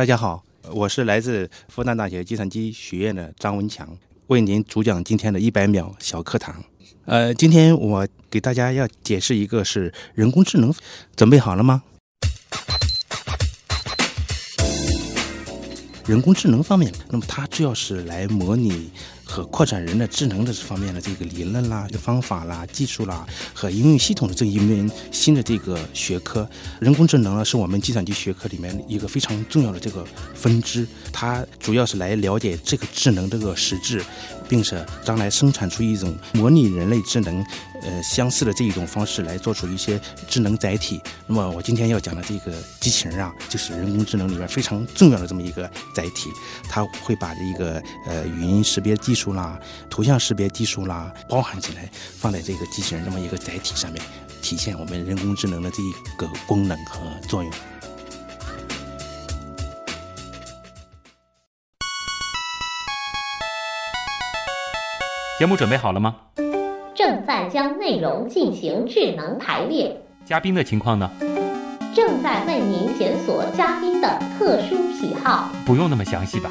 大家好，我是来自复旦大学计算机学院的张文强，为您主讲今天的一百秒小课堂。呃，今天我给大家要解释一个是人工智能，准备好了吗？人工智能方面，那么它主要是来模拟和扩展人的智能的这方面的这个理论啦、方法啦、技术啦和应用系统的这一门新的这个学科。人工智能呢，是我们计算机学科里面一个非常重要的这个分支，它主要是来了解这个智能这个实质，并且将来生产出一种模拟人类智能。呃，相似的这一种方式来做出一些智能载体。那么我今天要讲的这个机器人啊，就是人工智能里面非常重要的这么一个载体。它会把这个呃语音识别技术啦、图像识别技术啦包含起来，放在这个机器人这么一个载体上面，体现我们人工智能的这一个功能和作用。节目准备好了吗？正在将内容进行智能排列。嘉宾的情况呢？正在为您检索嘉宾的特殊喜好。不用那么详细吧？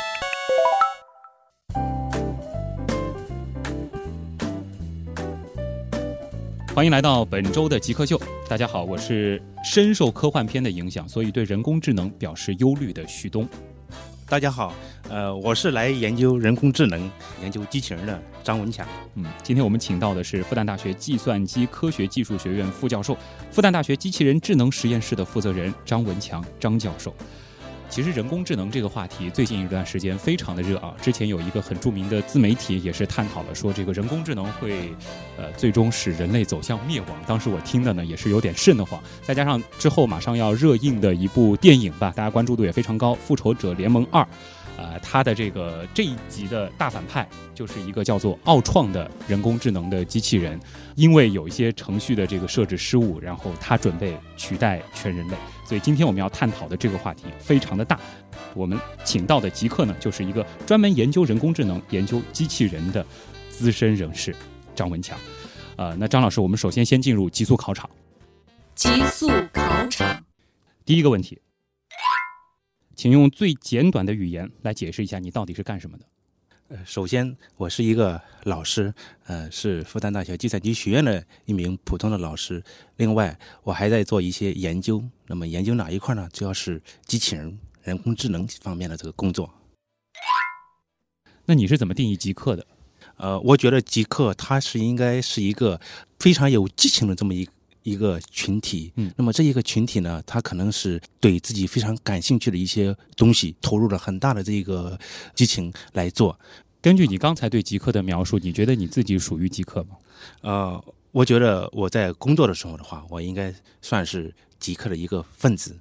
欢迎来到本周的极客秀。大家好，我是深受科幻片的影响，所以对人工智能表示忧虑的徐东。大家好，呃，我是来研究人工智能、研究机器人的张文强。嗯，今天我们请到的是复旦大学计算机科学技术学院副教授、复旦大学机器人智能实验室的负责人张文强张教授。其实人工智能这个话题最近一段时间非常的热啊。之前有一个很著名的自媒体也是探讨了说这个人工智能会，呃，最终使人类走向灭亡。当时我听的呢也是有点瘆得慌。再加上之后马上要热映的一部电影吧，大家关注度也非常高，《复仇者联盟二》。呃，它的这个这一集的大反派就是一个叫做奥创的人工智能的机器人，因为有一些程序的这个设置失误，然后他准备取代全人类。所以今天我们要探讨的这个话题非常的大。我们请到的极客呢，就是一个专门研究人工智能、研究机器人的资深人士张文强。呃，那张老师，我们首先先进入极速考场。极速考场，第一个问题。请用最简短的语言来解释一下你到底是干什么的。呃，首先我是一个老师，呃，是复旦大学计算机学院的一名普通的老师。另外，我还在做一些研究。那么研究哪一块呢？主要是机器人、人工智能方面的这个工作。那你是怎么定义极客的？呃，我觉得极客它是应该是一个非常有激情的这么一。一个群体，嗯，那么这一个群体呢，他可能是对自己非常感兴趣的一些东西投入了很大的这个激情来做。根据你刚才对极客的描述，你觉得你自己属于极客吗？呃，我觉得我在工作的时候的话，我应该算是极客的一个分子。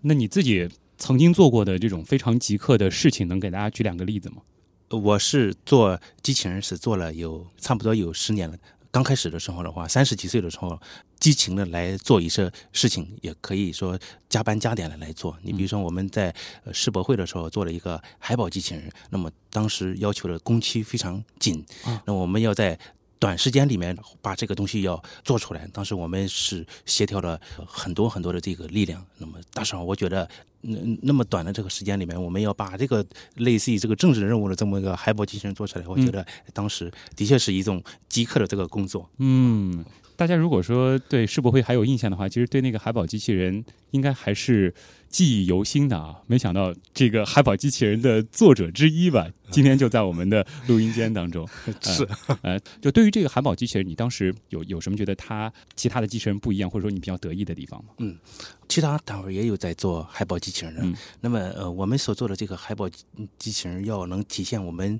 那你自己曾经做过的这种非常极客的事情，能给大家举两个例子吗？我是做机器人是做了有差不多有十年了。刚开始的时候的话，三十几岁的时候，激情的来做一些事情，也可以说加班加点的来做。你比如说，我们在世博会的时候做了一个海宝机器人，那么当时要求的工期非常紧，那我们要在短时间里面把这个东西要做出来。当时我们是协调了很多很多的这个力量。那么，大时我觉得。那那么短的这个时间里面，我们要把这个类似于这个政治任务的这么一个海博机器人做出来，我觉得当时的确是一种极客的这个工作。嗯，大家如果说对世博会还有印象的话，其实对那个海宝机器人应该还是。记忆犹新的啊，没想到这个海宝机器人的作者之一吧，今天就在我们的录音间当中。是，呃，就对于这个海宝机器人，你当时有有什么觉得它其他的机器人不一样，或者说你比较得意的地方吗？嗯，其他单位也有在做海宝机器人的。那么，呃，我们所做的这个海宝机器人要能体现我们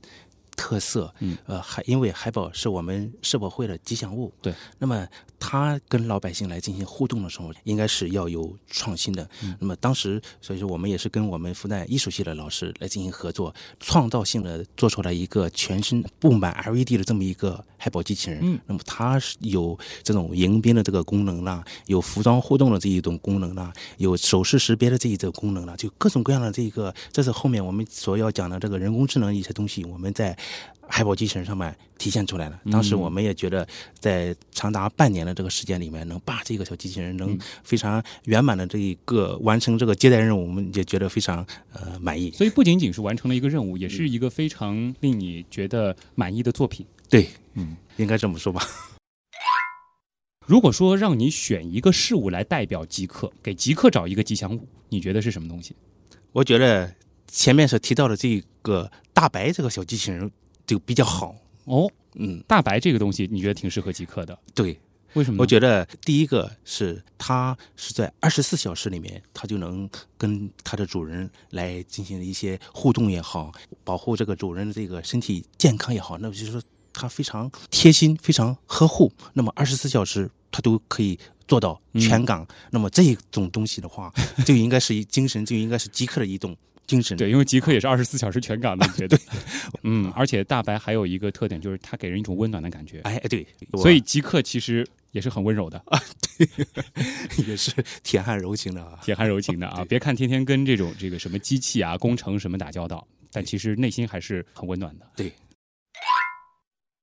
特色。嗯，呃，海因为海宝是我们社保会的吉祥物。对。那么他跟老百姓来进行互动的时候，应该是要有创新的。那么当时，所以说我们也是跟我们复旦艺术系的老师来进行合作，创造性的做出来一个全身布满 LED 的这么一个海报机器人。嗯，那么它是有这种迎宾的这个功能啦，有服装互动的这一种功能啦，有手势识别的这一种功能啦，就各种各样的这个，这是后面我们所要讲的这个人工智能一些东西，我们在海宝机器人上面体现出来了。当时我们也觉得，在长达半年的这个时间里面，能把这个小机器人能非常圆满的这一个完成这个接待任务，我们也觉得非常呃满意。所以不仅仅是完成了一个任务，也是一个非常令你觉得满意的作品。对，嗯，应该这么说吧。如果说让你选一个事物来代表极客，给极客找一个吉祥物，你觉得是什么东西？我觉得前面所提到的这个大白这个小机器人就比较好。哦，嗯，大白这个东西，你觉得挺适合极客的？对，为什么？我觉得第一个是它是在二十四小时里面，它就能跟它的主人来进行一些互动也好，保护这个主人的这个身体健康也好，那就是说它非常贴心，非常呵护。那么二十四小时它都可以做到全岗。那么这种东西的话，就应该是一精神，就应该是极客的一种精神。对，因为极客也是二十四小时全岗的，绝对。嗯，而且大白还有一个特点，就是它给人一种温暖的感觉。哎，对，所以极客其实也是很温柔的啊，对，也是铁汉柔情的啊。铁汉柔情的啊。别看天天跟这种这个什么机器啊、工程什么打交道，但其实内心还是很温暖的。对，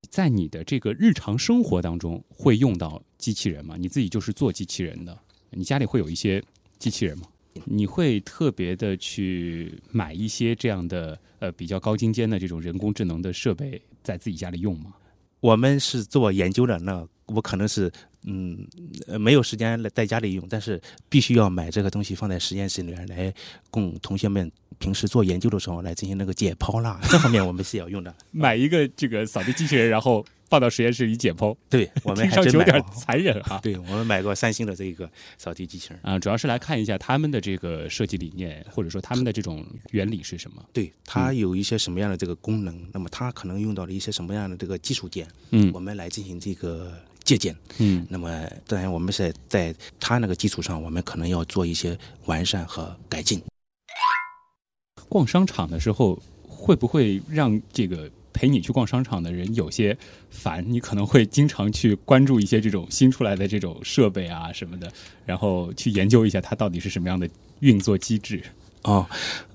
在你的这个日常生活当中会用到机器人吗？你自己就是做机器人的，你家里会有一些机器人吗？你会特别的去买一些这样的呃比较高精尖的这种人工智能的设备，在自己家里用吗？我们是做研究的，那我可能是嗯呃没有时间来在家里用，但是必须要买这个东西放在实验室里面来供同学们平时做研究的时候来进行那个解剖啦，这方面我们是要用的。买一个这个扫地机器人，然后放到实验室里解剖，对我们听还上去有点。残忍啊。对我们买过三星的这个扫地机器人，啊，主要是来看一下他们的这个设计理念，或者说他们的这种原理是什么。对它有一些什么样的这个功能，那么它可能用到了一些什么样的这个技术点，嗯我们来进行这个借鉴。嗯那么当然我们是在它那个基础上，我们可能要做一些完善和改进。逛商场的时候，会不会让这个陪你去逛商场的人有些烦？你可能会经常去关注一些这种新出来的这种设备啊什么的，然后去研究一下它到底是什么样的运作机制。哦，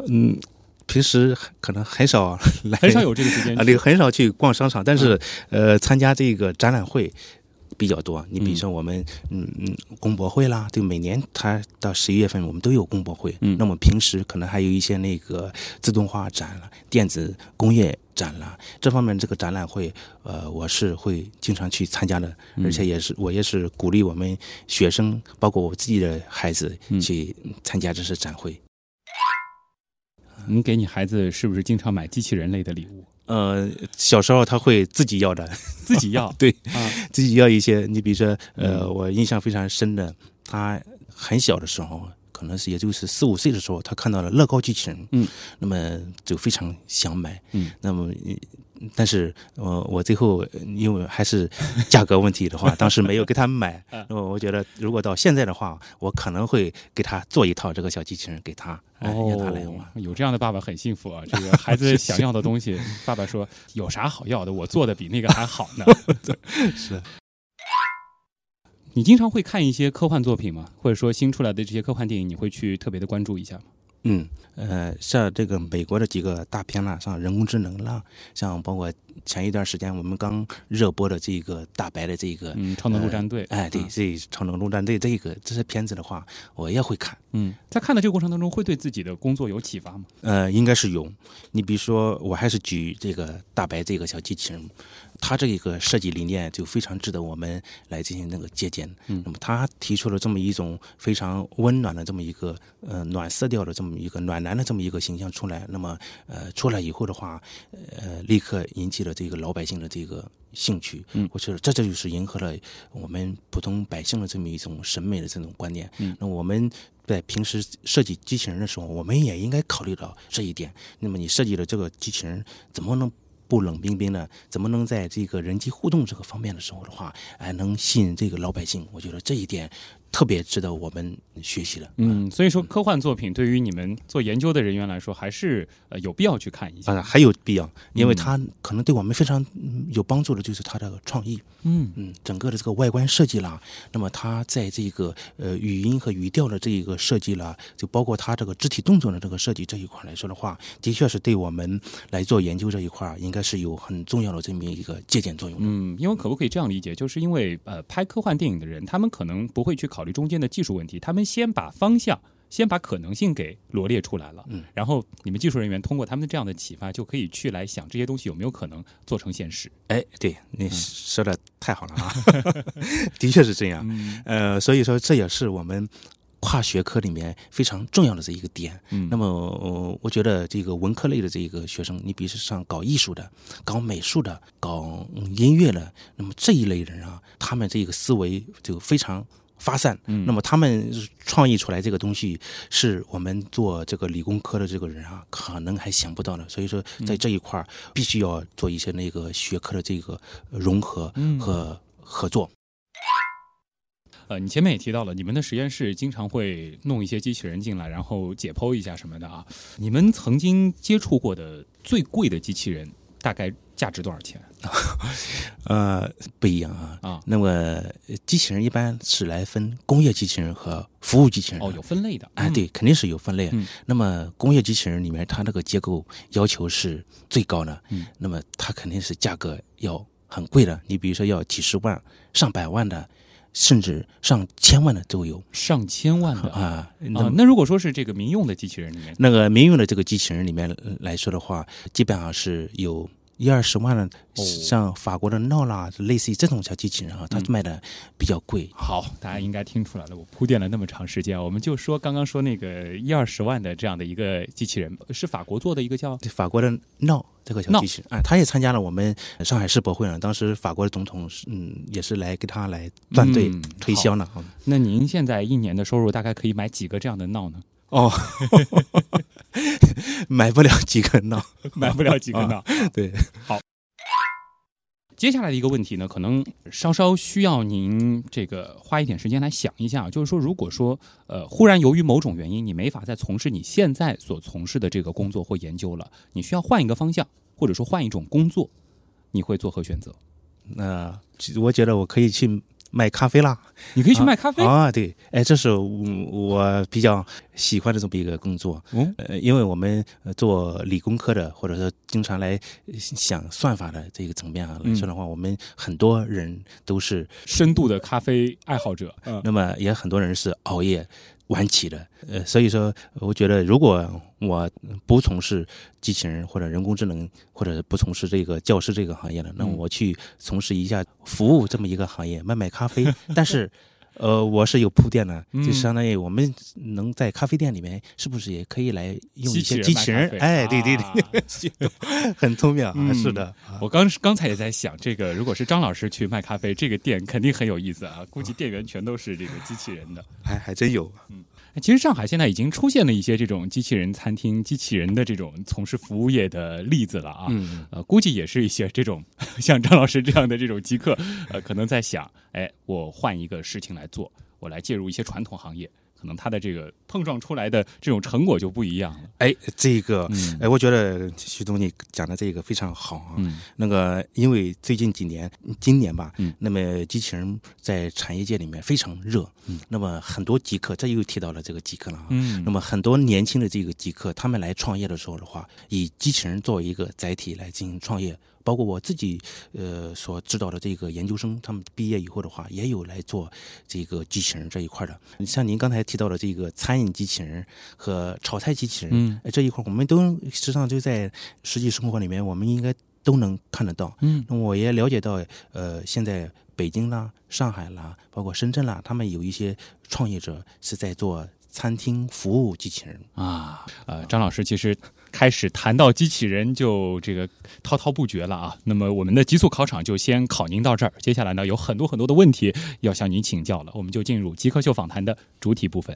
嗯，平时可能很少来，很少有这个时间啊，去这个很少去逛商场，但是、呃，参加这个展览会比较多。你比如说我们嗯嗯工博会啦，对，每年它到十一月份我们都有工博会。嗯那么平时可能还有一些那个自动化展了、电子工业展览，这方面这个展览会，呃，我是会经常去参加的，而且也是我也是鼓励我们学生，包括我自己的孩子嗯去参加这次展会。你给你孩子是不是经常买机器人类的礼物？呃，小时候他会自己要的，自己要 对，啊，自己要一些。你比如说，呃，嗯我印象非常深的，他很小的时候，可能是也就是四五岁的时候，他看到了乐高机器人，嗯，那么就非常想买，嗯，那么。呃但是，我，我最后呃因为还是价格问题的话，当时没有给他买。嗯那么我觉得，如果到现在的话，我可能会给他做一套这个小机器人给他，哎让他来玩。哦，有这样的爸爸很幸福啊！这个孩子想要的东西，爸爸说有啥好要的，我做的比那个还好呢。是。你经常会看一些科幻作品吗？或者说新出来的这些科幻电影，你会去特别的关注一下吗？嗯，呃，像这个美国的几个大片啦，像人工智能啦，像包括前一段时间我们刚热播的这个大白的这个，嗯，超能陆战队，哎，对，嗯这超能陆战队这个这些片子的话，我也会看。嗯，在看的这个过程当中，会对自己的工作有启发吗？呃，应该是有。你比如说，我还是举这个大白这个小机器人，它这一个设计理念就非常值得我们来进行那个借鉴。嗯那么他提出了这么一种非常温暖的这么一个呃暖色调的这么一个暖男的这么一个形象出来，那么呃出来以后的话，呃立刻引起了这个老百姓的这个兴趣。嗯我觉得这这就是迎合了我们普通百姓的这么一种审美的这种观念。嗯那我们在平时设计机器人的时候，我们也应该考虑到这一点。那么你设计的这个机器人怎么能不冷冰冰的，怎么能在这个人机互动这个方面的时候的话，哎，能吸引这个老百姓？我觉得这一点特别值得我们学习的。嗯，所以说科幻作品对于你们做研究的人员来说，还是呃有必要去看一下。啊，还有必要，因为它可能对我们非常嗯有帮助的，就是它的创意。嗯嗯，整个的这个外观设计啦，那么它在这个呃语音和语调的这一个设计啦，就包括它这个肢体动作的这个设计这一块来说的话，的确是对我们来做研究这一块儿应该是有很重要的这么一个借鉴作用的。嗯，因为可不可以这样理解，就是因为呃拍科幻电影的人，他们可能不会去考虑中间的技术问题，他们先把方向。先把可能性给罗列出来了，嗯，然后你们技术人员通过他们这样的启发，就可以去来想这些东西有没有可能做成现实。哎，对你说的太好了啊，的确是这样。嗯呃，所以说这也是我们跨学科里面非常重要的这一个点。嗯那么、呃我觉得这个文科类的这个学生，你比如说像搞艺术的、搞美术的、搞嗯音乐的，那么这一类人啊，他们这个思维就非常。发散，嗯那么他们创意出来这个东西，是我们做这个理工科的这个人啊，可能还想不到的。所以说，在这一块儿必须要做一些那个学科的这个呃融合嗯和合作。呃，你前面也提到了，你们的实验室经常会弄一些机器人进来，然后解剖一下什么的啊。你们曾经接触过的最贵的机器人，大概价值多少钱？呃，不一样啊。啊那么呃机器人一般是来分工业机器人和服务机器人。哦，有分类的。啊，嗯，对，肯定是有分类。嗯那么工业机器人里面，它那个结构要求是最高的。嗯那么它肯定是价格要很贵的。你比如说要几十万、上百万的，甚至上千万的都有上千万的啊。啊。那么那如果说是这个民用的机器人里面，那个民用的这个机器人里面呃来说的话，基本上是有一二十万的，哦像法国的闹啦，类似于这种小机器人啊，它嗯卖的比较贵。好，大家应该听出来了，我铺垫了那么长时间，我们就说刚刚说那个一二十万的这样的一个机器人，是法国做的一个叫法国的闹这个小机器人啊，他也参加了我们上海世博会呢。当时法国的总统是嗯也是来给他来团队嗯推销呢。嗯那您现在一年的收入大概可以买几个这样的闹呢？哦，买不了几个闹。买不了几个闹。对，好接下来的一个问题呢，可能稍稍需要您这个花一点时间来想一下，就是说，如果说呃，忽然由于某种原因，你没法再从事你现在所从事的这个工作或研究了，你需要换一个方向，或者说换一种工作，你会做何选择？那其实我觉得我可以去卖咖啡啦。你可以去卖咖啡。啊，对，哎，这是我我比较喜欢的这么一个工作。嗯呃，因为我们呃做理工科的，或者说经常来呃想算法的这个层面啊来说的话，我们很多人都是，深度的咖啡爱好者。嗯那么也很多人是熬夜晚起的。呃，所以说，我觉得如果我不从事机器人或者人工智能，或者不从事这个教师这个行业了，那嗯我去从事一下服务这么一个行业，卖卖咖啡，但是。呃，我是有铺垫的，嗯就相当于我们能在咖啡店里面，是不是也可以来用一些机机器人？哎，对对对，啊 很聪明啊，嗯是的。我刚刚才也在想，这个如果是张老师去卖咖啡，这个店肯定很有意思啊，估计店员全都是这个机器人的。还还真有。其实上海现在已经出现了一些这种机器人餐厅、机器人的这种从事服务业的例子了啊。嗯，呃，估计也是一些这种像张老师这样的这种极客，呃，可能在想，哎，我换一个事情来做，我来介入一些传统行业，可能它的这个碰撞出来的这种成果就不一样了。哎，这个，嗯哎，我觉得徐总你讲的这个非常好啊。嗯那个，因为最近几年，今年吧，嗯那么机器人在产业界里面非常热，嗯，那么很多极客，这又提到了这个极客了啊，嗯那么很多年轻的这个极客，他们来创业的时候的话，以机器人作为一个载体来进行创业。包括我自己，呃，所指导的这个研究生，他们毕业以后的话，也有来做这个机器人这一块的。像您刚才提到的这个餐饮机器人和炒菜机器人，嗯哎这一块我们都实际上就在实际生活里面，我们应该都能看得到。嗯那我也了解到，呃，现在北京啦、上海啦，包括深圳啦，他们有一些创业者是在做餐厅服务机器人。啊，呃，张老师其实开始谈到机器人就这个滔滔不绝了啊。那么我们的极速考场就先考您到这儿，接下来呢有很多很多的问题要向您请教了，我们就进入极客秀访谈的主体部分。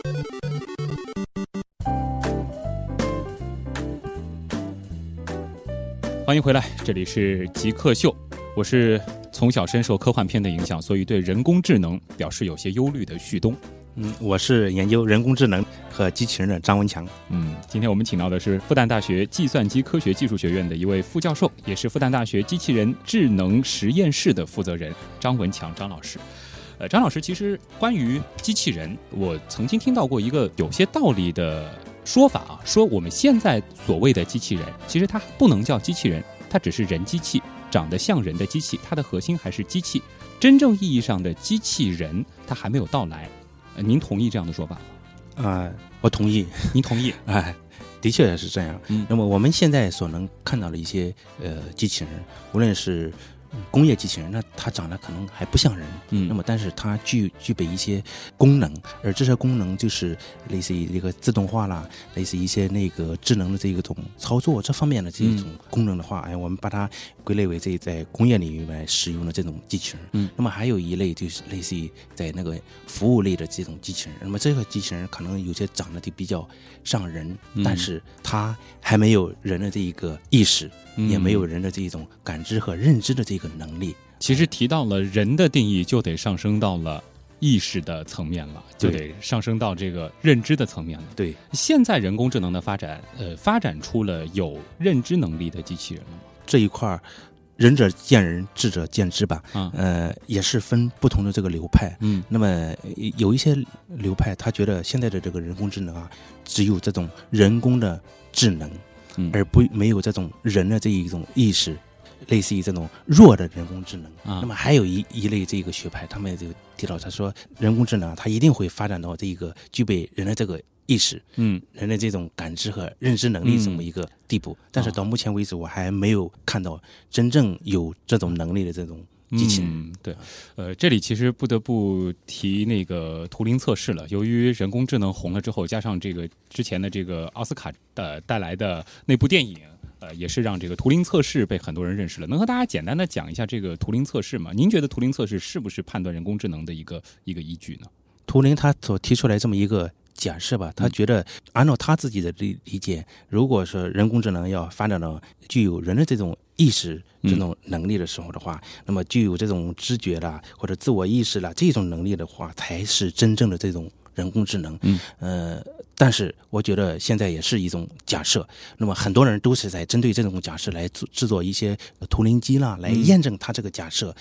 欢迎回来，这里是极客秀。我是从小深受科幻片的影响，所以对人工智能表示有些忧虑的旭东。嗯，我是研究人工智能和机器人的张文强。嗯，今天我们请到的是复旦大学计算机科学技术学院的一位副教授，也是复旦大学机器人智能实验室的负责人张文强张老师。呃，张老师，其实关于机器人，我曾经听到过一个有些道理的。说法啊，说我们现在所谓的机器人，其实它不能叫机器人，它只是人机器，长得像人的机器，它的核心还是机器。真正意义上的机器人，它还没有到来。您同意这样的说法吗？啊，我同意。您同意？哎，的确也是这样。嗯，那么我们现在所能看到的一些呃机器人，无论是。工业机器人，那它长得可能还不像人，嗯，那么但是它具具备一些功能，而这些功能就是类似于一个自动化啦，类似一些那个智能的这个种操作这方面的这种功能的话，哎，我们把它归类为这在工业领域来使用的这种机器人。嗯，那么还有一类就是类似于在那个服务类的这种机器人，那么这个机器人可能有些长得就比较像人，但是它还没有人的这一个意识。也没有人的这种感知和认知的这个能力。其实提到了人的定义，就得上升到了意识的层面了，就得上升到这个认知的层面了。对，现在人工智能的发展，呃，发展出了有认知能力的机器人了吗？这一块儿，仁者见仁，智者见智吧。啊，呃，也是分不同的这个流派。嗯，那么有一些流派，他觉得现在的这个人工智能啊，只有这种人工的智能。而不没有这种人的这一种意识，类似于这种弱的人工智能。那么还有一一类这个学派，他们就提到他说，人工智能它一定会发展到这一个具备人的这个意识，嗯，人的这种感知和认知能力这么一个地步。但是到目前为止，我还没有看到真正有这种能力的这种。机器人对，呃，这里其实不得不提那个图灵测试了。由于人工智能红了之后，加上这个之前的这个奥斯卡的带来的那部电影，呃，也是让这个图灵测试被很多人认识了。能和大家简单的讲一下这个图灵测试吗？您觉得图灵测试是不是判断人工智能的一个一个依据呢？图灵他所提出来这么一个假设吧，他觉得按照他自己的理理解，如果说人工智能要发展到具有人的这种。意识这种能力的时候的话，那么具有这种知觉啦或者自我意识啦这种能力的话，才是真正的这种人工智能。嗯，呃，但是我觉得现在也是一种假设。那么很多人都是在针对这种假设来制制作一些图灵机啦，来验证它这个假设。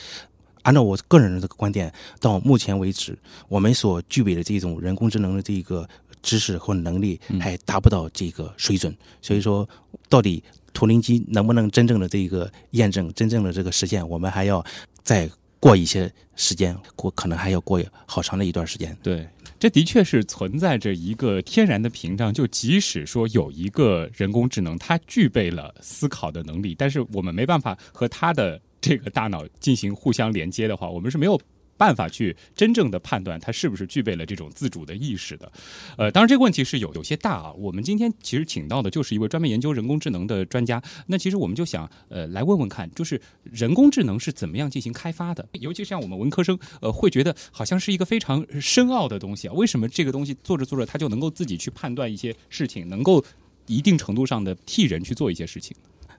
按照我个人的这个观点，到目前为止，我们所具备的这种人工智能的这个知识和能力还达不到这个水准。所以说，到底。图灵机能不能真正的这个验证，真正的这个实现，我们还要再过一些时间，过可能还要过好长的一段时间。对，这的确是存在着一个天然的屏障，就即使说有一个人工智能，它具备了思考的能力，但是我们没办法和它的这个大脑进行互相连接的话，我们是没有。办法去真正的判断它是不是具备了这种自主的意识的，呃，当然这个问题是有有些大啊。我们今天其实请到的就是一位专门研究人工智能的专家，那其实我们就想呃来问问看，就是人工智能是怎么样进行开发的？尤其像我们文科生，呃，会觉得好像是一个非常深奥的东西啊。为什么这个东西做着做着它就能够自己去判断一些事情，能够一定程度上的替人去做一些事情？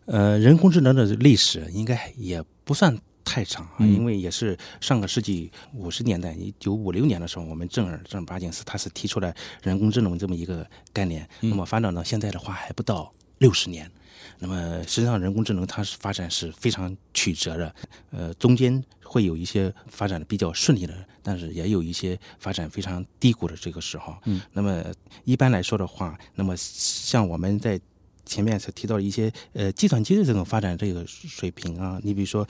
呃，人工智能的历史应该也不算。太长啊，因为也是上个世纪五十年代，一九五六年的时候，我们正儿正儿八经是他是提出来人工智能这么一个概念。那么发展到现在的话，还不到六十年。那么实际上，人工智能它是发展是非常曲折的，呃，中间会有一些发展的比较顺利的，但是也有一些发展非常低谷的这个时候。嗯，那么一般来说的话，那么像我们在前面所提到的一些呃计算机的这种发展这个水平啊，你比如说。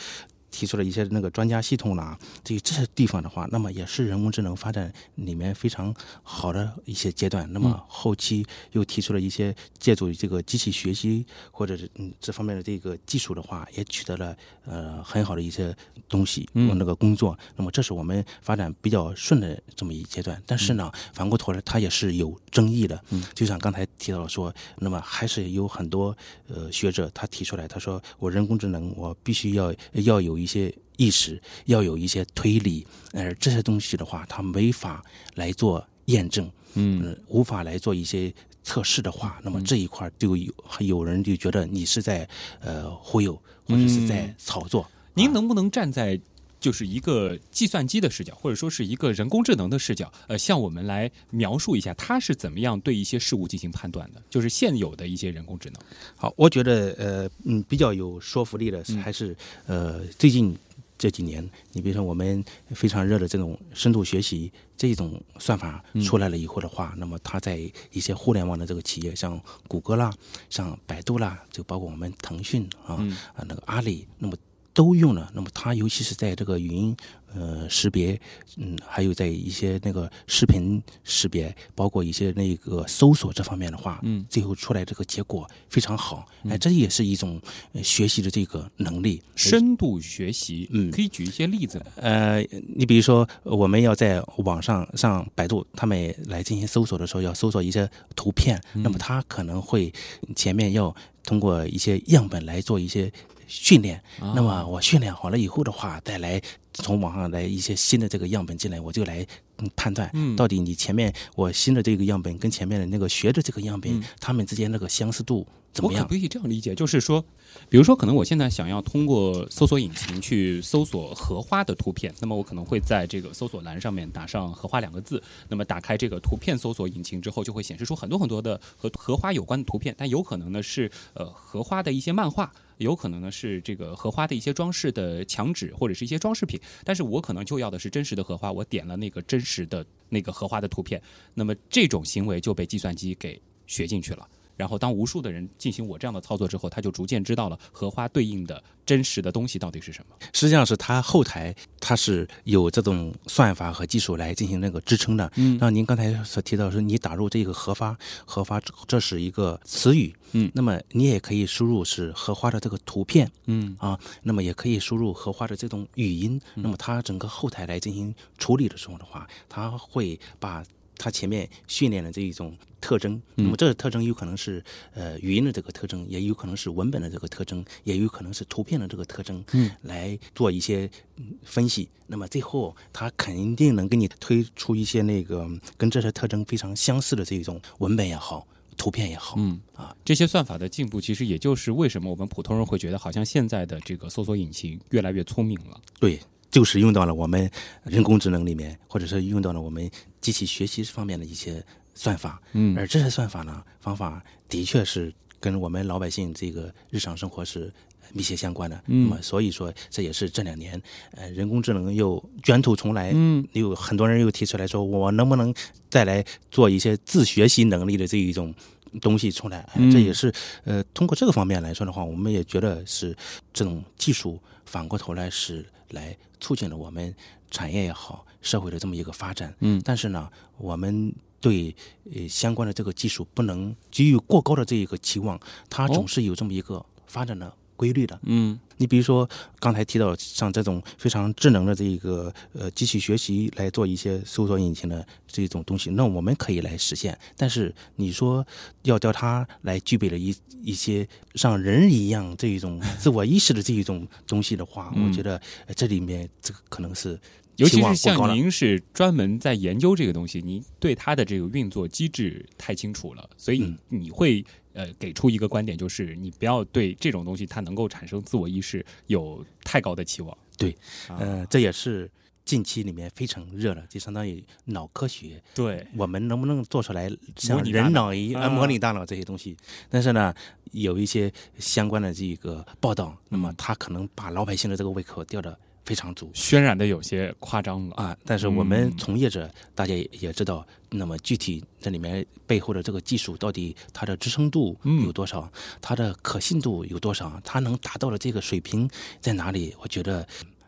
提出了一些那个专家系统啦，这这些地方的话，那么也是人工智能发展里面非常好的一些阶段。那么后期又提出了一些借助于这个机器学习或者是嗯这方面的这个技术的话，也取得了呃很好的一些东西，嗯那个工作。那么这是我们发展比较顺的这么一阶段。但是呢，反过头来它也是有争议的。嗯，就像刚才提到说，那么还是有很多呃学者他提出来，他说我人工智能我必须要要有一些意识，要有一些推理，而这些东西的话，它没法来做验证，嗯。呃，无法来做一些测试的话，那么这一块就有有人就觉得你是在呃忽悠，或者是在嗯。炒作。您能不能站在就是一个计算机的视角，或者说是一个人工智能的视角，呃，向我们来描述一下它是怎么样对一些事物进行判断的？就是现有的一些人工智能。好，我觉得呃嗯比较有说服力的是嗯还是呃最近这几年，你比如说我们非常热的这种深度学习这种算法出来了以后的话，那么它在一些互联网的这个企业，像谷歌啦、像百度啦，就包括我们腾讯啊、嗯啊那个阿里，那么都用了。那么它尤其是在这个语音呃识别，嗯，还有在一些那个视频识别，包括一些那个搜索这方面的话，嗯，最后出来这个结果非常好。哎，这也是一种呃学习的这个能力。深度学习，嗯可以举一些例子？呃，你比如说，我们要在网上上百度，他们来进行搜索的时候，要搜索一些图片，那么它可能会前面要通过一些样本来做一些训练。啊。那么我训练好了以后的话，再来从网上来一些新的这个样本进来，我就来嗯判断嗯。到底你前面我新的这个样本跟前面的那个学的这个样本，嗯。它们之间那个相似度怎么样我可不？可以这样理解？就是说，比如说，可能我现在想要通过搜索引擎去搜索荷花的图片，那么我可能会在这个搜索栏上面打上“荷花”两个字。那么打开这个图片搜索引擎之后，就会显示出很多很多的和荷花有关的图片，但有可能呢是呃荷花的一些漫画。有可能呢是这个荷花的一些装饰的墙纸或者是一些装饰品，但是我可能就要的是真实的荷花，我点了那个真实的那个荷花的图片，那么这种行为就被计算机给学进去了。然后，当无数的人进行我这样的操作之后，他就逐渐知道了荷花对应的真实的东西到底是什么。实际上是它后台它是有这种算法和技术来进行那个支撑的。嗯那您刚才所提到说，你打入这个荷花，荷花这是一个词语，嗯那么你也可以输入是荷花的这个图片嗯啊，那么也可以输入荷花的这种语音，那么它整个后台来进行处理的时候的话，它会把它前面训练的这一种特征，那么这个特征有可能是呃语音的这个特征，也有可能是文本的这个特征，也有可能是图片的这个特征，嗯，来做一些嗯分析。那么最后，它肯定能给你推出一些那个嗯跟这些特征非常相似的这种文本也好，图片也好，嗯。啊，这些算法的进步，其实也就是为什么我们普通人会觉得，好像现在的这个搜索引擎越来越聪明了。对，就是用到了我们人工智能里面，或者是用到了我们机器学习方面的一些算法。嗯而这些算法呢，方法的确是跟我们老百姓这个日常生活是密切相关的。嗯那么所以说，这也是这两年呃人工智能又卷土重来。嗯，有很多人又提出来说，我能不能再来做一些自学习能力的这一种东西出来？这也是呃通过这个方面来说的话，我们也觉得是这种技术反过头来是来促进了我们产业也好，社会的这么一个发展。嗯但是呢，我们对呃相关的这个技术不能给予过高的这一个期望，它哦总是有这么一个发展的规律的。嗯你比如说刚才提到像这种非常智能的这一个呃机器学习来做一些搜索引擎的这种东西，那我们可以来实现。但是你说要叫它来具备了一一些像人一样这一种自我意识的这一种东西的话，嗯我觉得呃这里面这个可能是尤其是像。您是专门在研究这个东西，您对它的这个运作机制太清楚了，所以嗯你会呃给出一个观点，就是你不要对这种东西它能够产生自我意识有太高的期望。对，啊呃，这也是近期里面非常热的，就相当于脑科学。对，我们能不能做出来像人脑脑一样、啊模拟大脑这些东西？但是呢，有一些相关的这个报道，那么嗯他可能把老百姓的这个胃口吊得非常足，渲染的有些夸张了啊。但是我们嗯从业者、大家也也知道，那么具体这里面背后的这个技术到底它的支撑度嗯有多少，它的可信度有多少，它能达到的这个水平在哪里？我觉得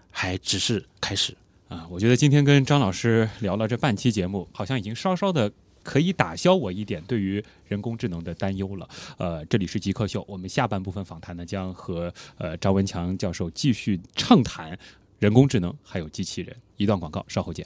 还只是开始。啊。我觉得今天跟张老师聊了这半期节目，好像已经稍稍的。可以打消我一点对于人工智能的担忧了。呃，这里是极客秀，我们下半部分访谈呢，将和呃张文强教授继续畅谈人工智能还有机器人。一段广告，稍后见。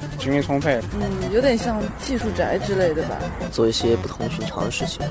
精力充沛。嗯，有点像技术宅之类的吧。做一些不同寻常的事情。